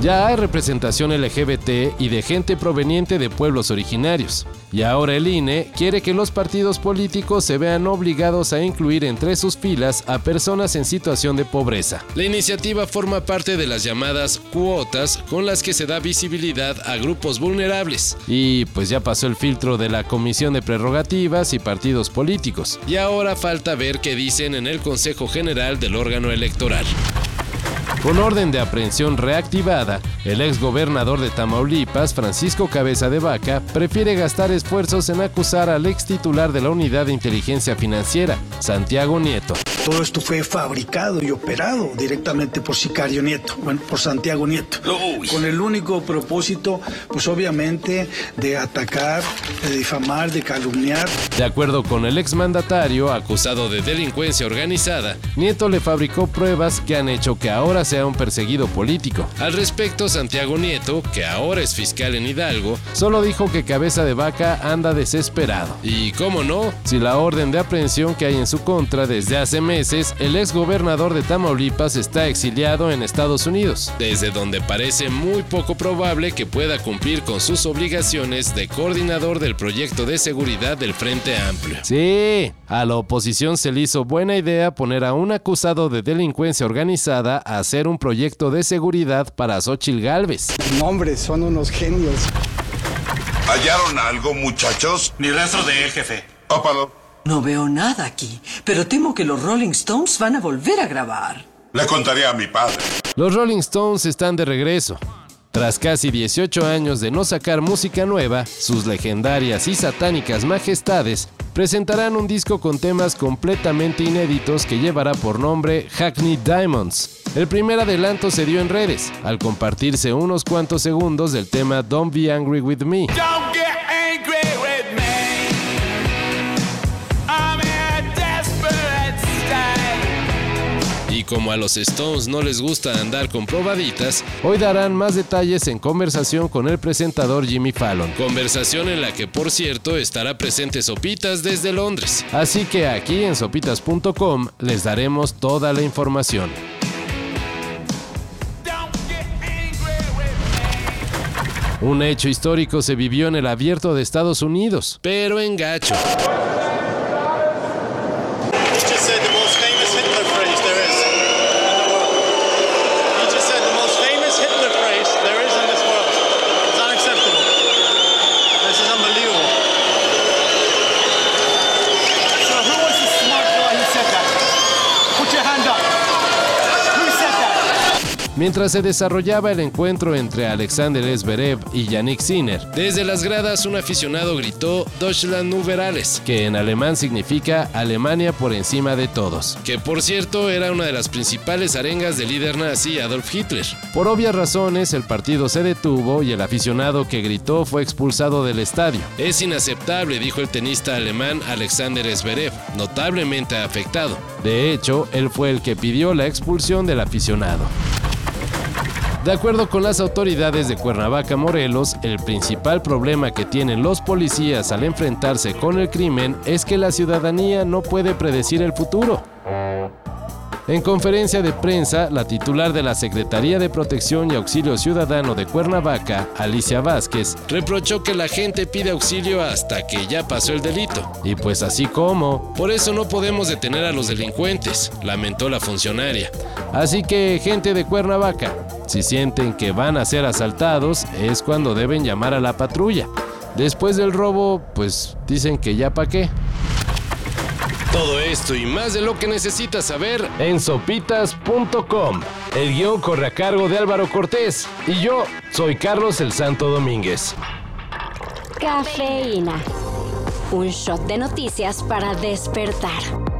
Ya hay representación LGBT y de gente proveniente de pueblos originarios. Y ahora el INE quiere que los partidos políticos se vean obligados a incluir entre sus filas a personas en situación de pobreza. La iniciativa forma parte de las llamadas cuotas con las que se da visibilidad a grupos vulnerables. Y pues ya pasó el filtro de la Comisión de Prerrogativas y Partidos Políticos. Y ahora falta ver qué dicen en el Consejo General del órgano electoral. Con orden de aprehensión reactivada, el ex gobernador de Tamaulipas, Francisco Cabeza de Vaca, prefiere gastar esfuerzos en acusar al ex titular de la Unidad de Inteligencia Financiera, Santiago Nieto. Todo esto fue fabricado y operado directamente por Sicario Nieto, bueno, por Santiago Nieto, con el único propósito, pues obviamente, de atacar, de difamar, de calumniar. De acuerdo con el exmandatario acusado de delincuencia organizada, Nieto le fabricó pruebas que han hecho que ahora sea un perseguido político. Al respecto, Santiago Nieto, que ahora es fiscal en Hidalgo, solo dijo que Cabeza de Vaca anda desesperado. Y cómo no, si la orden de aprehensión que hay en su contra desde hace meses, el ex gobernador de Tamaulipas está exiliado en Estados Unidos, desde donde parece muy poco probable que pueda cumplir con sus obligaciones de coordinador del proyecto de seguridad del Frente Amplio. Sí, a la oposición se le hizo buena idea poner a un acusado de delincuencia organizada a hacer un proyecto de seguridad para Xochitl Galvez. No, hombre, son unos genios. ¿Hallaron algo, muchachos? Ni rastro de él, jefe. Ópalo. No veo nada aquí, pero temo que los Rolling Stones van a volver a grabar. Le contaré a mi padre. Los Rolling Stones están de regreso. Tras casi 18 años de no sacar música nueva, sus legendarias y satánicas majestades presentarán un disco con temas completamente inéditos que llevará por nombre Hackney Diamonds. El primer adelanto se dio en redes, al compartirse unos cuantos segundos del tema Don't Be Angry With Me. Y como a los Stones no les gusta andar con probaditas, hoy darán más detalles en conversación con el presentador Jimmy Fallon. Conversación en la que, por cierto, estará presente Sopitas desde Londres. Así que aquí en sopitas.com les daremos toda la información. Un hecho histórico se vivió en el abierto de Estados Unidos, pero en gacho. Mientras se desarrollaba el encuentro entre Alexander Zverev y Yannick Sinner, desde las gradas un aficionado gritó Deutschland über alles, que en alemán significa Alemania por encima de todos, que por cierto era una de las principales arengas del líder nazi Adolf Hitler. Por obvias razones el partido se detuvo y el aficionado que gritó fue expulsado del estadio. Es inaceptable, dijo el tenista alemán Alexander Zverev, notablemente afectado. De hecho, él fue el que pidió la expulsión del aficionado. De acuerdo con las autoridades de Cuernavaca, Morelos, el principal problema que tienen los policías al enfrentarse con el crimen es que la ciudadanía no puede predecir el futuro. En conferencia de prensa, la titular de la Secretaría de Protección y Auxilio Ciudadano de Cuernavaca, Alicia Vázquez, reprochó que la gente pide auxilio hasta que ya pasó el delito. Y pues así como, por eso no podemos detener a los delincuentes, lamentó la funcionaria. Así que, gente de Cuernavaca, si sienten que van a ser asaltados, es cuando deben llamar a la patrulla. Después del robo, pues dicen que ya pa' qué. Todo esto y más de lo que necesitas saber en sopitas.com. El guion corre a cargo de Álvaro Cortés y yo soy Carlos el Santo Domínguez. Cafeína. Un shot de noticias para despertar.